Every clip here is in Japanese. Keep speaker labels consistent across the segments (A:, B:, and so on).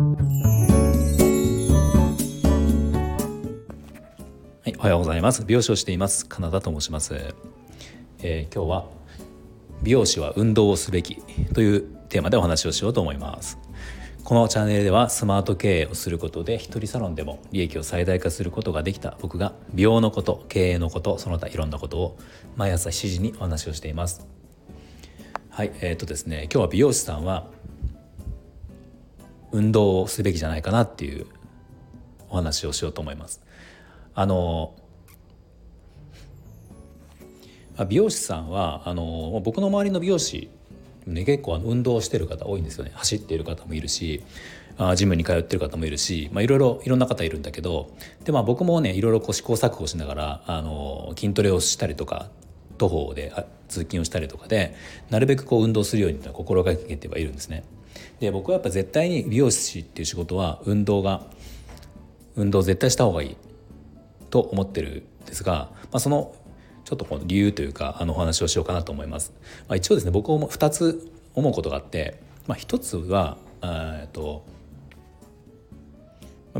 A: はい、おはようございます。美容師をしています。カナダと申します、えー、今日は美容師は運動をすべきというテーマでお話をしようと思います。このチャンネルではスマート経営をすることで一人サロンでも利益を最大化することができた僕が美容のこと経営のことその他いろんなことを毎朝7時にお話をしています。はいえー、っとですね今日は美容師さんは運動をすべきじゃないかなっていうお話をしようと思いますあの美容師さんはあの僕の周りの美容師ね、結構運動してる方多いんですよね走っている方もいるしあジムに通ってる方もいるし、まあ、いろいろいろんな方いるんだけどで、まあ、僕もねいろいろこう試行錯誤しながらあの筋トレをしたりとか徒歩で通勤をしたりとかでなるべくこう運動するように心がけてはいるんですね。で僕はやっぱ絶対に美容師っていう仕事は運動が運動絶対した方がいい。と思ってるんですが、まあ、そのちょっとこの理由というかあのお話をしようかなと思います。まあ、一応ですね僕も2つ思うことがあって、まあ、1つはえっと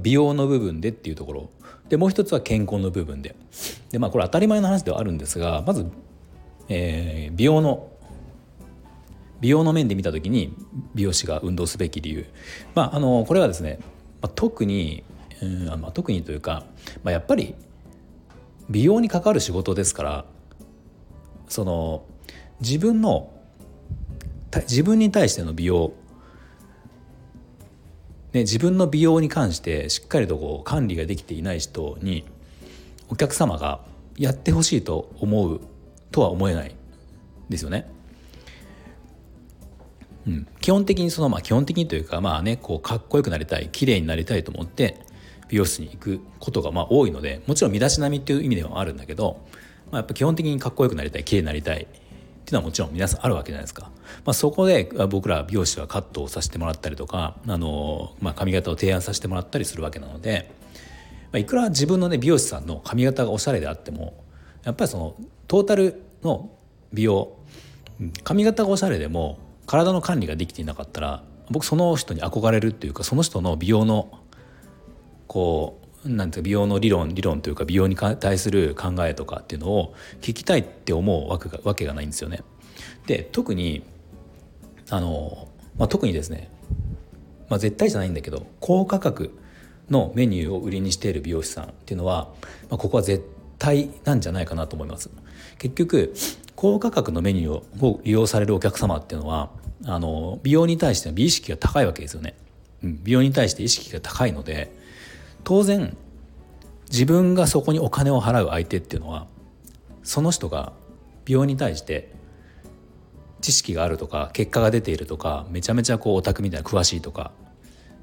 A: 美容の部分でっていうところ。でもう一つは健康の部分で。でまあこれ当たり前の話ではあるんですがまず、えー、美容の美容の面で見た時に美容師が運動すべき理由まああのこれはですね、まあ、特に、うんまあ、特にというか、まあ、やっぱり美容に関わる仕事ですからその自分の自分に対しての美容、ね、自分の美容に関してしっかりとこう管理ができていない人にお客様がやってほしいと思うとは思えないですよね。うん、基本的にそのまあ基本的にというかまあねこうかっこよくなりたい綺麗になりたいと思って美容室に行くことがまあ多いのでもちろん身だしなみっていう意味ではあるんだけど、まあ、やっぱ基本的にかっこよくなりたい綺麗になりたいっていうのはもちろん皆さんあるわけじゃないですか。まあ、そこで僕ら美容師はカットをさせてもらったりとかあの、まあ、髪型を提案させてもらったりするわけなので、まあ、いくら自分のね美容師さんの髪型がおしゃれであってもやっぱりそのトータルの美容髪型がおしゃれでも体の管理ができていなかったら僕その人に憧れるっていうかその人の美容のこうなんていうか美容の理論理論というか美容に対する考えとかっていうのを聞きたいって思うわけがわけがないんですよね。で特にあの、まあ、特にですね、まあ、絶対じゃないんだけど高価格のメニューを売りにしている美容師さんっていうのは、まあ、ここは絶対なんじゃないかなと思います。結局高価格のメニューを利用されるお客様っていうのはあの美容に対しての美意識が高いわけですよね。うん美容に対して意識が高いので当然自分がそこにお金を払う相手っていうのはその人が美容に対して知識があるとか結果が出ているとかめちゃめちゃこうオタクみたいな詳しいとか、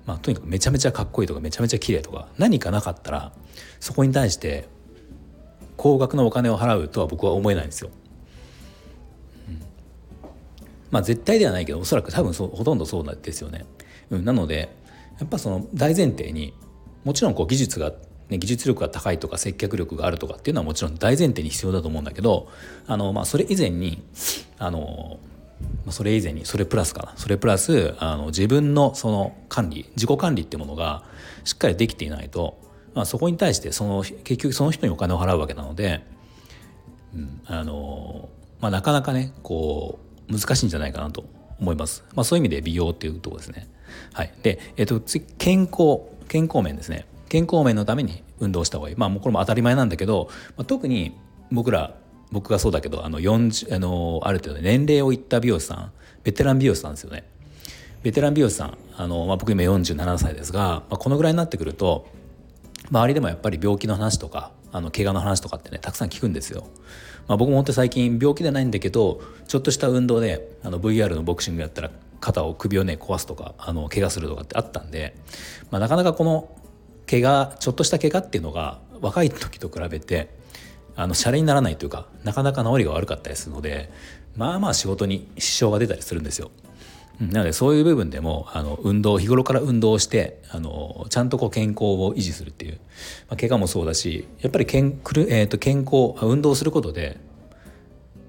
A: まあ、とにかくめちゃめちゃかっこいいとかめちゃめちゃ綺麗とか何かなかったらそこに対して高額のお金を払うとは僕は思えないんですよ。まあ絶対ではないけどおそらく多分そうほとんどそうなんですよね。うん、なのでやっぱその大前提にもちろんこう技術が、ね、技術力が高いとか接客力があるとかっていうのはもちろん大前提に必要だと思うんだけどあの、まあ、それ以前にあのそれ以前にそれプラスかなそれプラスあの自分のその管理自己管理ってものがしっかりできていないと、まあ、そこに対してその結局その人にお金を払うわけなので、うんあのまあ、なかなかねこう難しいんじゃないかなと思います。まあ、そういう意味で美容っていうところですね。はい、で、えっと、次健康健康面ですね健康面のために運動した方がいいまあもうこれも当たり前なんだけど、まあ、特に僕ら僕がそうだけどあの40あのある程度年齢をいった美容師さんベテラン美容師さんですよねベテラン美容師さんあの、まあ、僕今47歳ですが、まあ、このぐらいになってくると周りでもやっぱり病気の話とかあの怪我の話とかってねたくさん聞くんですよ。まあ、僕も本当最近病気ではないんだけどちょっとした運動であの VR のボクシングやったら肩を首をね壊すとかあの怪我するとかってあったんで、まあ、なかなかこの怪我ちょっとした怪我っていうのが若い時と比べてあのシャレにならないというかなかなか治りが悪かったりするのでまあまあ仕事に支障が出たりするんですよ。なのでそういう部分でもあの運動日頃から運動をしてあのちゃんとこう健康を維持するっていう、まあ、怪我もそうだしやっぱり健,、えー、と健康運動することで、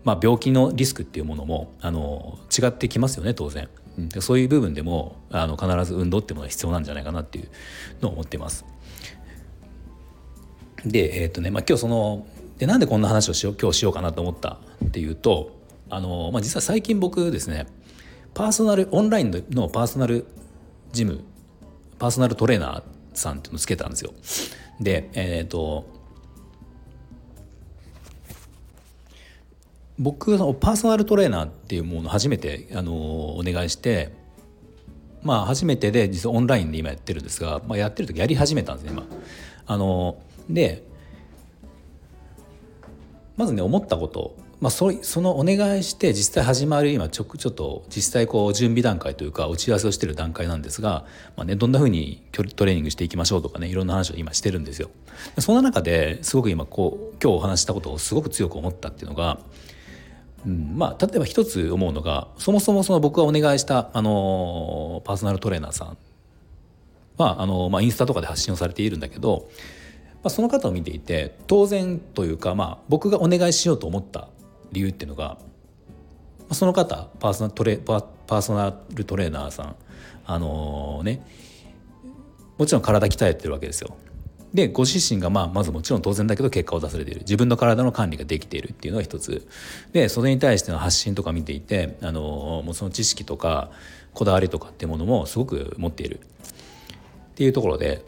A: まあ、病気のリスクっていうものもあの違ってきますよね当然。うん、そういう部分でもあの必ず運動っていうものが必要なんじゃないかなっていうのを思ってます。でえっ、ー、とね、まあ、今日そのでなんでこんな話をしよう今日しようかなと思ったっていうとあの、まあ、実は最近僕ですねパーソナルオンラインのパーソナルジムパーソナルトレーナーさんっていうのつけたんですよ。でえっ、ー、と僕のパーソナルトレーナーっていうものを初めてあのお願いしてまあ初めてで実はオンラインで今やってるんですが、まあ、やってる時やり始めたんですね今。あのでまずね思ったこと、まあ、そそのお願いして実際始まる今ちょちょっと実際こう準備段階というか打ち合わせをしてる段階なんですが、まあね、どんなふうにトレーニングしていきましょうとかねいろんな話を今してるんですよ。そんな中ですごく今こう今日お話したことをすごく強く思ったっていうのが、うん、まあ例えば一つ思うのがそもそもその僕がお願いしたあのパーソナルトレーナーさんはあの、まあ、インスタとかで発信をされているんだけどまあ、その方を見ていて当然というか、まあ、僕がお願いしようと思った理由っていうのが、その方パーソナトレパーソナルトレーナーさんあのー、ねもちろん体鍛えてるわけですよ。でご自身がまあまずもちろん当然だけど結果を出されている自分の体の管理ができているっていうのが一つでそれに対しての発信とか見ていて、あのー、もうその知識とかこだわりとかっていうものもすごく持っているっていうところで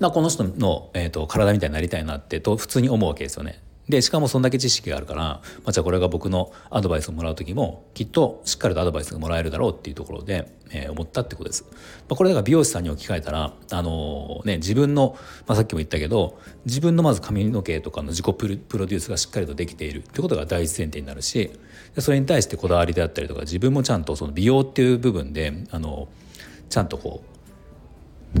A: まあ、この人の、えーと、体みたいになりたいなってと普通に思うわけですよね。でしかもそんだけ知識があるから、まあ、じゃあこれが僕のアドバイスをもらう時もきっとしっかりとアドバイスがもらえるだろうっていうところで、えー、思ったってことです。まあ、これだから美容師さんに置き換えたら、あのー、ね、自分の、まあ、さっきも言ったけど自分のまず髪の毛とかの自己プロデュースがしっかりとできているってことが第一前提になるしそれに対してこだわりであったりとか自分もちゃんとその美容っていう部分で、あのちゃんとこう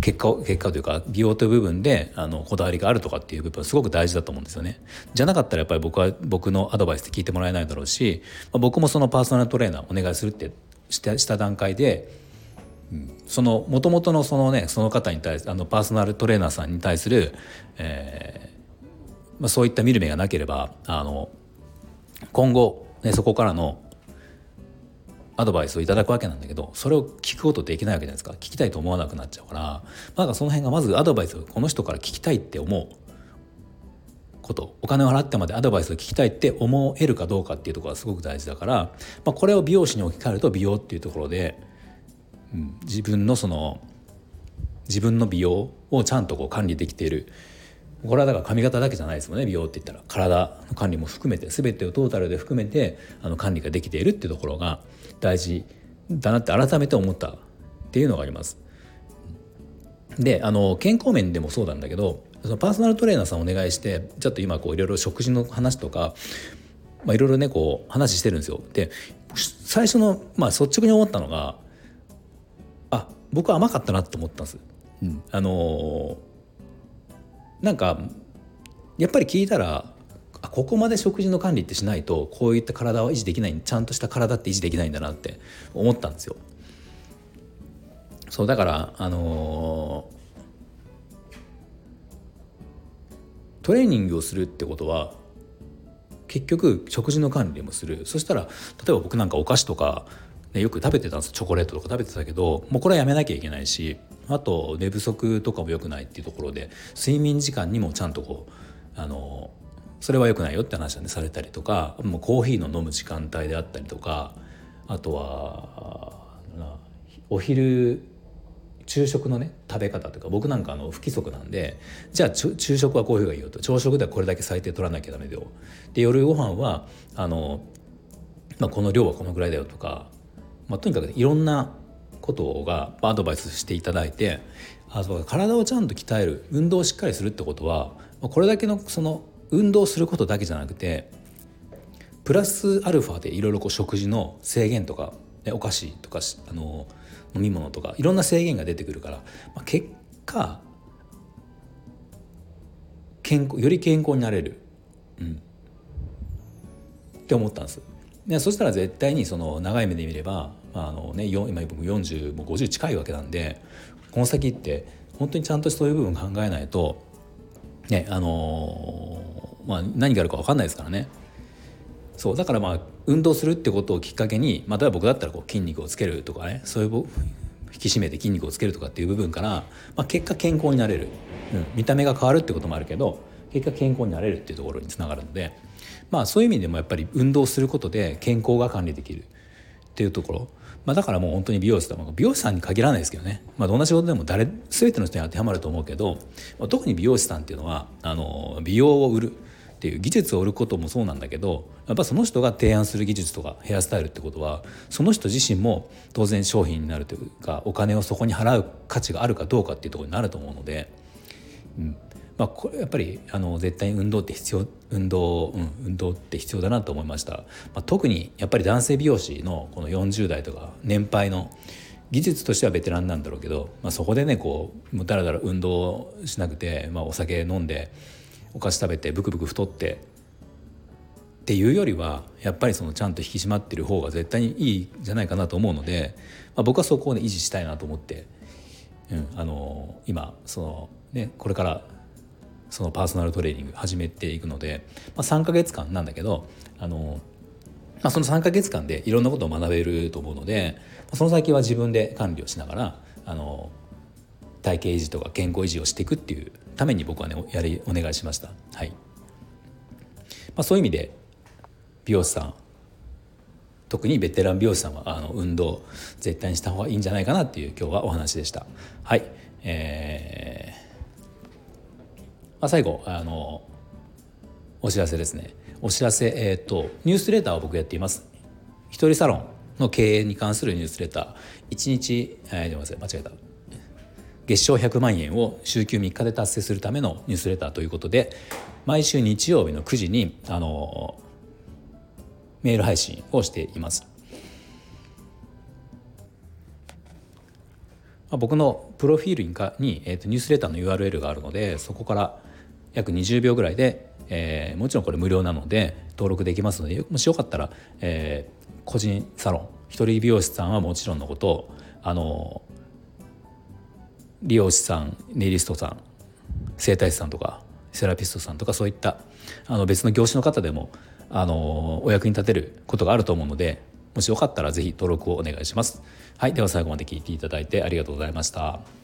A: 結果結果というか美容という部分であのこだわりがあるとかっていう部分はすごく大事だと思うんですよね。じゃなかったらやっぱり僕は僕のアドバイスって聞いてもらえないだろうし、まあ、僕もそのパーソナルトレーナーお願いするってしたした段階で、うん、そのもともとのそのねその方に対するあのパーソナルトレーナーさんに対する、えーまあ、そういった見る目がなければあの今後、ね、そこからのアドバイスをいただくわけなんだけどそれを聞くことできないわけじゃないですか。聞きたいと思わなくなっちゃうから。なんかその辺がまずアドバイスをこの人から聞きたいって思うこと。お金を払ってまでアドバイスを聞きたいって思えるかどうかっていうところがすごく大事だから、まあ、これを美容師に置き換えると美容っていうところで、うん、自分のその自分の美容をちゃんとこう管理できている。これはだから髪型だけじゃないですもんね美容って言ったら体の管理も含めて全てをトータルで含めてあの管理ができているっていうところが大事だなって改めて思ったっていうのがあります。であの健康面でもそうなんだけどそのパーソナルトレーナーさんお願いしてちょっと今こういろいろ食事の話とかまあ、いろいろねこう話してるんですよ。で最初の、まあ、率直に思ったのがあ僕は甘かったなと思ったんです。うん、あのなんかやっぱり聞いたらあここまで食事の管理ってしないとこういった体は維持できないちゃんとした体って維持できないんだなって思ったんですよ。そうだからあのー、トレーニングをするってことは結局食事の管理もするそしたら例えば僕なんかお菓子とか、ね、よく食べてたんですチョコレートとか食べてたけどもうこれはやめなきゃいけないしあと寝不足とかも良くないっていうところで睡眠時間にもちゃんとこうあのそれは良くないよって話はねされたりとかもうコーヒーの飲む時間帯であったりとかあとはお昼昼食のね食べ方とか僕なんかあの不規則なんでじゃあ昼食はこういうがいいよと朝食ではこれだけ最低取らなきゃダメだよ。で夜ご飯はあの、まあ、この量はこのぐらいだよとか、まあ、とにかくいろんなことがアドバイスしていただいてあそう体をちゃんと鍛える運動をしっかりするってことはこれだけのその運動することだけじゃなくてプラスアルファでいろいろ食事の制限とかお菓子とかあの飲み物とかいろんな制限が出てくるから、まあ、結果健康より健康になれる、うん、って思ったんです。でそしたら絶対にその長い目で見れば、まああのね、今僕40もう50近いわけなんでこの先って本当にちゃんとそういう部分考えないとねあの、まあ、何があるか分かんないですからね。そうだからまあ運動するってことをきっかけに、まあ、例えば僕だったらこう筋肉をつけるとかねそういう引き締めて筋肉をつけるとかっていう部分から、まあ、結果健康になれる、うん、見た目が変わるってこともあるけど結果健康になれるっていうところにつながるので、まあ、そういう意味でもやっぱり運動することで健康が管理できるっていうところ、まあ、だからもう本当に美容師とか美容師さんに限らないですけどね、まあ、どんな仕事でも誰全ての人に当てはまると思うけど、まあ、特に美容師さんっていうのはあの美容を売るっていう技術を売ることもそうなんだけどやっぱその人が提案する技術とかヘアスタイルってことはその人自身も当然商品になるというかお金をそこに払う価値があるかどうかっていうところになると思うので、うん。まあ、これやっぱりあの絶対運動って必要運動、うん、運動って必要だなと思いました、まあ、特にやっぱり男性美容師のこの40代とか年配の技術としてはベテランなんだろうけど、まあ、そこでねこうだらだら運動しなくて、まあ、お酒飲んでお菓子食べてブクブク太ってっていうよりはやっぱりそのちゃんと引き締まってる方が絶対にいいんじゃないかなと思うので、まあ、僕はそこを、ね、維持したいなと思って、うん、あの今その、ね、これからそのパーソナルトレーニング始めていくので、まあ、3ヶ月間なんだけどあの、まあ、その3ヶ月間でいろんなことを学べると思うのでその先は自分で管理をしながらあの体型維持とか健康維持をしていくっていうために僕はねやりお願いしました。はいまあ、そういう意味で美容師さん特にベテラン美容師さんはあの運動絶対にした方がいいんじゃないかなっていう今日はお話でした。はい、えーあ、最後あのお知らせですね。お知らせ、えーと、ニュースレーターを僕やっています。一人サロンの経営に関するニュースレター1日、えー、ごめんなさい間違えた月賞100万円を週休3日で達成するためのニュースレターということで毎週日曜日の9時にあのメール配信をしています。僕のプロフィールにかに、えーと、ニュースレターの URL があるのでそこから約20秒ぐらいで、えー、もちろんこれ無料なので登録できますのでもしよかったら、えー、個人サロン一人美容師さんはもちろんのことあの理容師さんネイリストさん整体師さんとかセラピストさんとかそういったあの別の業種の方でもあのお役に立てることがあると思うのでもしよかったら是非登録をお願いします。はい、では最後まで聞いていただいてありがとうございました。